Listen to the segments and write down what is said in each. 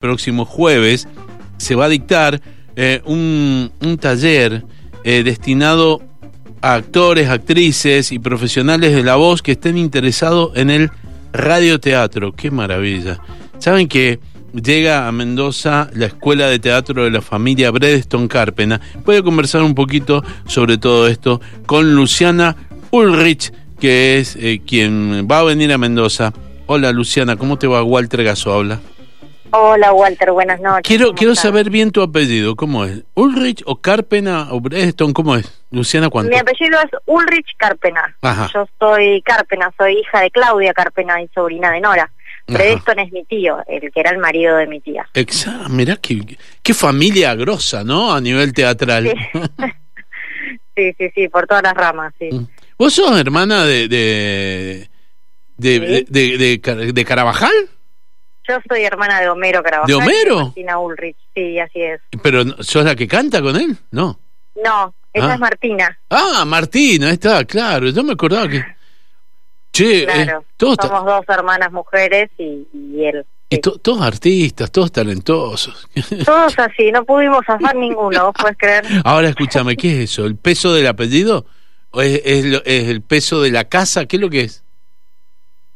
próximo jueves se va a dictar eh, un, un, taller eh, destinado a actores, actrices y profesionales de la voz que estén interesados en el radioteatro. ¡Qué maravilla! Saben que llega a Mendoza la Escuela de Teatro de la familia Bredeston Carpena. Voy a conversar un poquito sobre todo esto con Luciana Ulrich, que es eh, quien va a venir a Mendoza. Hola Luciana, ¿cómo te va? Walter Gaso habla. Hola Walter, buenas noches. Quiero, quiero saber bien tu apellido, ¿cómo es? ¿Ulrich o Carpena o Bredeston? ¿Cómo es? Luciana, ¿cuánto? Mi apellido es Ulrich Carpena. Yo soy Carpena, soy hija de Claudia Carpena y sobrina de Nora. Bredeston es mi tío, el que era el marido de mi tía. Exacto, mirá qué, qué familia grosa, ¿no? A nivel teatral. Sí. sí, sí, por todas las ramas, sí. Mm. ¿Vos sos hermana de de, de, de, de Carabajal? Yo soy hermana de Homero Carabajal. ¿De Homero? Martina Ulrich, sí, así es. ¿Pero sos la que canta con él? No. No, esa ah. es Martina. Ah, Martina, está, claro. Yo me acordaba que... Che, eh, claro, todos somos dos hermanas mujeres y, él. Y todos artistas, todos talentosos. Todos así, no pudimos hacer ninguno, ¿vos puedes creer? Ahora escúchame, ¿qué es eso? ¿El peso del apellido? ¿O es, es, es el peso de la casa? ¿Qué es lo que es?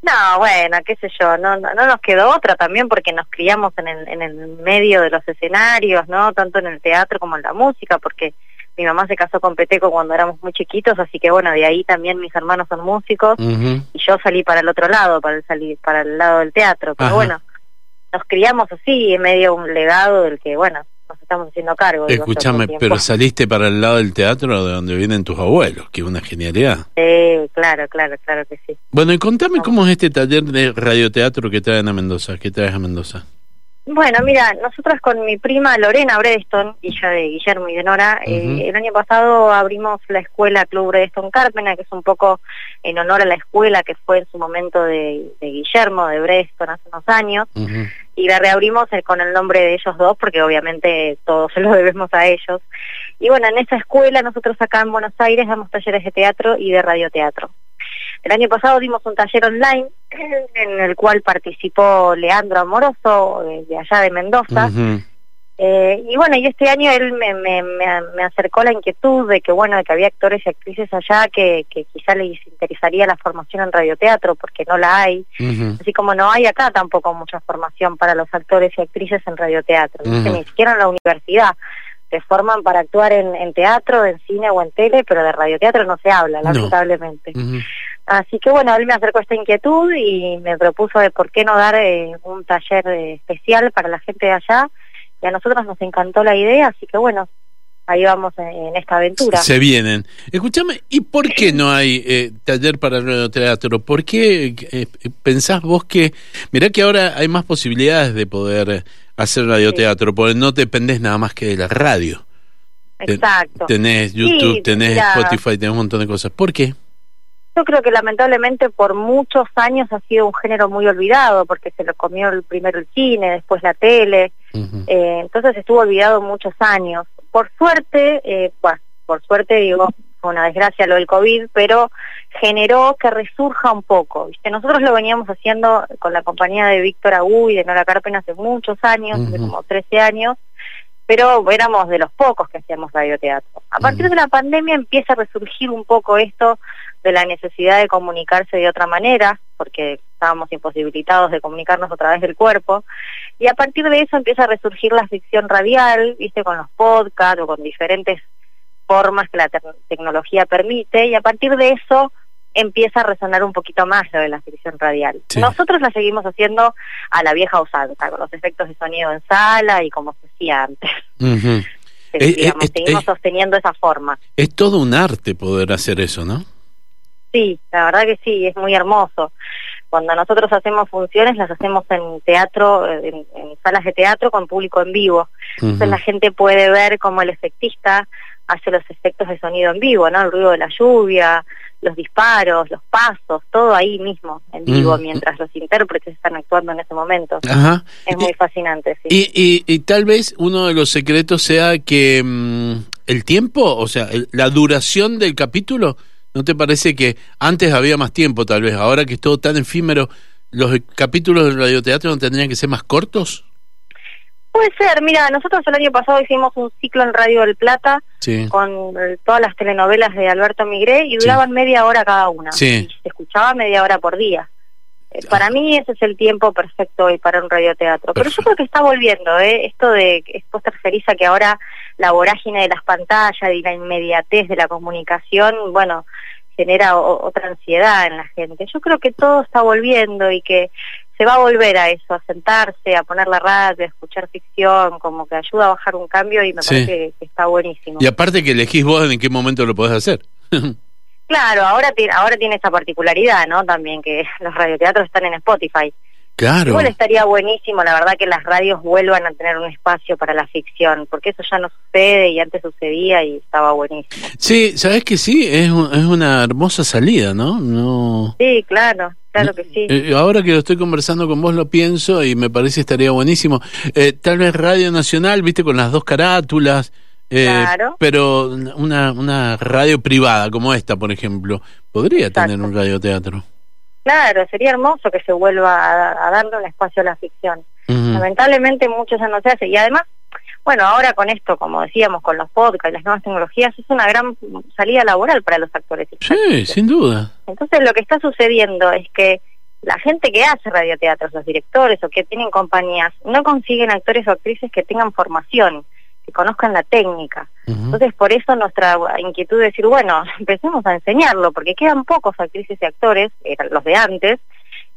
No, bueno, qué sé yo, no, no, nos quedó otra también porque nos criamos en el, en el medio de los escenarios, ¿no? Tanto en el teatro como en la música, porque mi mamá se casó con Peteco cuando éramos muy chiquitos, así que bueno, de ahí también mis hermanos son músicos y yo salí para el otro lado, para el, salir, para el lado del teatro, pero bueno, nos criamos así, en medio de un legado del que, bueno, nos estamos haciendo cargo. Escúchame, pero saliste para el lado del teatro de donde vienen tus abuelos, que es una genialidad. Sí, claro, claro, claro que sí. Bueno, y contame cómo es este taller de radioteatro que traen a Mendoza, que traes a Mendoza. Bueno, mira, nosotros con mi prima Lorena Bredeston, hija de Guillermo y de Nora, eh, el año pasado abrimos la escuela Club Bredeston Carpena, que es un poco en honor a la escuela que fue en su momento de, Guillermo, de Bredeston, hace unos años, y la reabrimos eh, con el nombre de ellos dos, porque obviamente todos se lo debemos a ellos. Y bueno, en esa escuela nosotros acá en Buenos Aires damos talleres de teatro y de radioteatro. El año pasado dimos un taller online en el cual participó Leandro Amoroso de, allá de Mendoza. Eh, y bueno, y este año él me, me, me, acercó la inquietud de que bueno, de que había actores y actrices allá que, que quizá les interesaría la formación en radioteatro porque no la hay. Así como no hay acá tampoco mucha formación para los actores y actrices en radioteatro, ni siquiera en la universidad se forman para actuar en, en, teatro, en cine o en tele, pero de radioteatro no se habla, lamentablemente. Así que bueno, él me acercó esta inquietud y me propuso de por qué no dar eh, un taller eh, especial para la gente de allá. Y a nosotros nos encantó la idea, así que bueno, ahí vamos en, esta aventura. Se vienen. Escúchame, ¿y por qué no hay eh, taller para el teatro? ¿Por qué pensás vos que, mirá que ahora hay más posibilidades de poder hacer radioteatro, porque no dependés nada más que de la radio. Exacto. Tenés YouTube, tenés Spotify, tenés un montón de cosas. ¿Por qué? Yo creo que lamentablemente por muchos años ha sido un género muy olvidado, porque se lo comió el primero el cine, después la tele, eh, entonces estuvo olvidado muchos años. Por suerte, eh, bueno, por suerte digo, fue una desgracia lo del COVID, pero generó que resurja un poco. ¿viste? Nosotros lo veníamos haciendo con la compañía de Víctor Agú y de Nora Carpen hace muchos años, hace como 13 años, pero éramos de los pocos que hacíamos radioteatro. A partir de la pandemia empieza a resurgir un poco esto de la necesidad de comunicarse de otra manera, porque estábamos imposibilitados de comunicarnos a través del cuerpo, y a partir de eso empieza a resurgir la ficción radial, viste, con los podcasts o con diferentes formas que la tecnología permite, y a partir de eso empieza a resonar un poquito más lo de la ficción radial. Nosotros la seguimos haciendo a la vieja usanza, con los efectos de sonido en sala y como se hacía antes. seguimos sosteniendo esa forma. Es todo un arte poder hacer eso, ¿no? Sí, la verdad que sí, es muy hermoso. Cuando nosotros hacemos funciones, las hacemos en teatro, en, salas de teatro con público en vivo. Entonces la gente puede ver cómo el efectista hace los efectos de sonido en vivo, ¿no? El ruido de la lluvia, los disparos, los pasos, todo ahí mismo, en vivo, mientras los intérpretes están actuando en ese momento. Es muy fascinante, sí. Y, y, tal vez uno de los secretos sea que mm, el tiempo, o sea, la duración del capítulo ¿No te parece que antes había más tiempo, tal vez? Ahora que es todo tan efímero, ¿los capítulos del radioteatro no tendrían que ser más cortos? Puede ser, mira, nosotros el año pasado hicimos un ciclo en Radio del Plata Sí. con eh, todas las telenovelas de Alberto Migré y duraban media hora cada una. Sí. Y se escuchaba media hora por día. Para mí ese es el tiempo perfecto hoy para un radioteatro. Pero yo creo que está volviendo, ¿eh? Esto de, vos te referís a que ahora la vorágine de las pantallas y la inmediatez de la comunicación, bueno, genera o- otra ansiedad en la gente. Yo creo que todo está volviendo y que se va a volver a eso, a sentarse, a poner la radio, a escuchar ficción, como que ayuda a bajar un cambio y me Sí. parece que, que está buenísimo. Y aparte que elegís vos en qué momento lo podés hacer. Claro, ahora tiene, ahora tiene esa particularidad, ¿no? También que los radioteatros están en Spotify. claro. Igual estaría buenísimo, la verdad, que las radios vuelvan a tener un espacio para la ficción, porque eso ya no sucede y antes sucedía y estaba buenísimo. Sí, sabes que sí, es, un- es una hermosa salida, ¿no? No. Sí, claro, claro que sí. Eh, ahora que lo estoy conversando con vos lo pienso y me parece estaría buenísimo. Eh, tal vez Radio Nacional, viste, con las dos carátulas, eh, Claro. pero una, una radio privada como esta, por ejemplo, podría Exacto. tener un radioteatro. Claro, sería hermoso que se vuelva a, a darle un espacio a la ficción. Lamentablemente mucho ya no se hace y además, bueno, ahora con esto, como decíamos, con los podcasts y las nuevas tecnologías, es una gran salida laboral para los actores. y Sí, sin duda. Entonces lo que está sucediendo es que la gente que hace radioteatros, los directores o que tienen compañías, no consiguen actores o actrices que tengan formación, que conozcan la técnica. Entonces por eso nuestra inquietud de decir, bueno, empecemos a enseñarlo, porque quedan pocos actrices y actores, eran los de antes,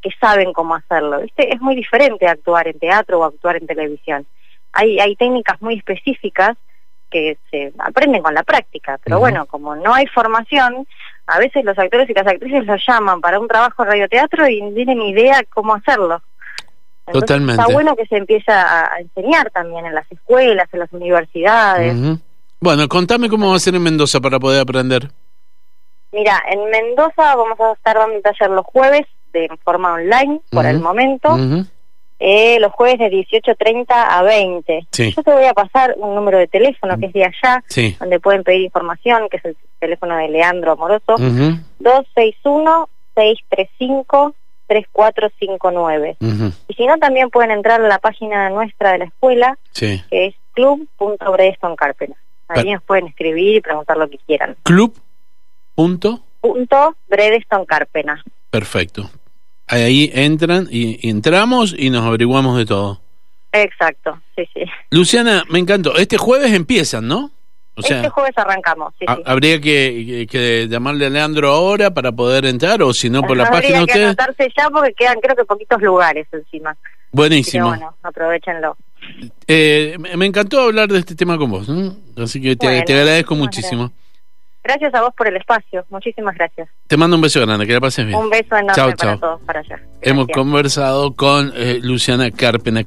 que saben cómo hacerlo. ¿Viste? Es muy diferente actuar en teatro o actuar en televisión. Hay, hay técnicas muy específicas que se aprenden con la práctica, pero bueno, como no hay formación, a veces los actores y las actrices los llaman para un trabajo de radioteatro y no tienen idea cómo hacerlo. Entonces, Totalmente. Está bueno que se empiece a, a enseñar también en las escuelas, en las universidades. Bueno, contame cómo va a ser en Mendoza para poder aprender. Mira, en Mendoza vamos a estar dando un taller los jueves de forma online por el momento, eh, los jueves de 18.30 a 20. Sí. Yo te voy a pasar un número de teléfono que es de allá, Sí. donde pueden pedir información, que es el teléfono de Leandro Amoroso, Ujú. 261-635-3459. Ujú. Y si no, también pueden entrar a la página nuestra de la escuela, Sí. que es club.bredeston-carpena. Ahí nos pueden escribir y preguntar lo que quieran. Club. Punto. Punto Bredeston-Carpena. Perfecto. Ahí entran y, y entramos y nos averiguamos de todo. Exacto, sí, sí. Luciana, me encantó. Este jueves empiezan, ¿no? O sea, este jueves arrancamos, sí, ha- sí. habría que, que- que llamarle a Leandro ahora para poder entrar o si no por la Habría página de que ustedes. anotarse ya porque quedan creo que poquitos lugares encima. Que Buenísimo. bueno, aprovechenlo. Eh, me encantó hablar de este tema con vos. ¿no? Así que te, Bueno, te agradezco muchísimo. Gracias a vos por el espacio, muchísimas gracias. Te mando un beso grande, que la pases bien. Un beso enorme para todos para allá. Hemos conversado con eh, Luciana Carpena.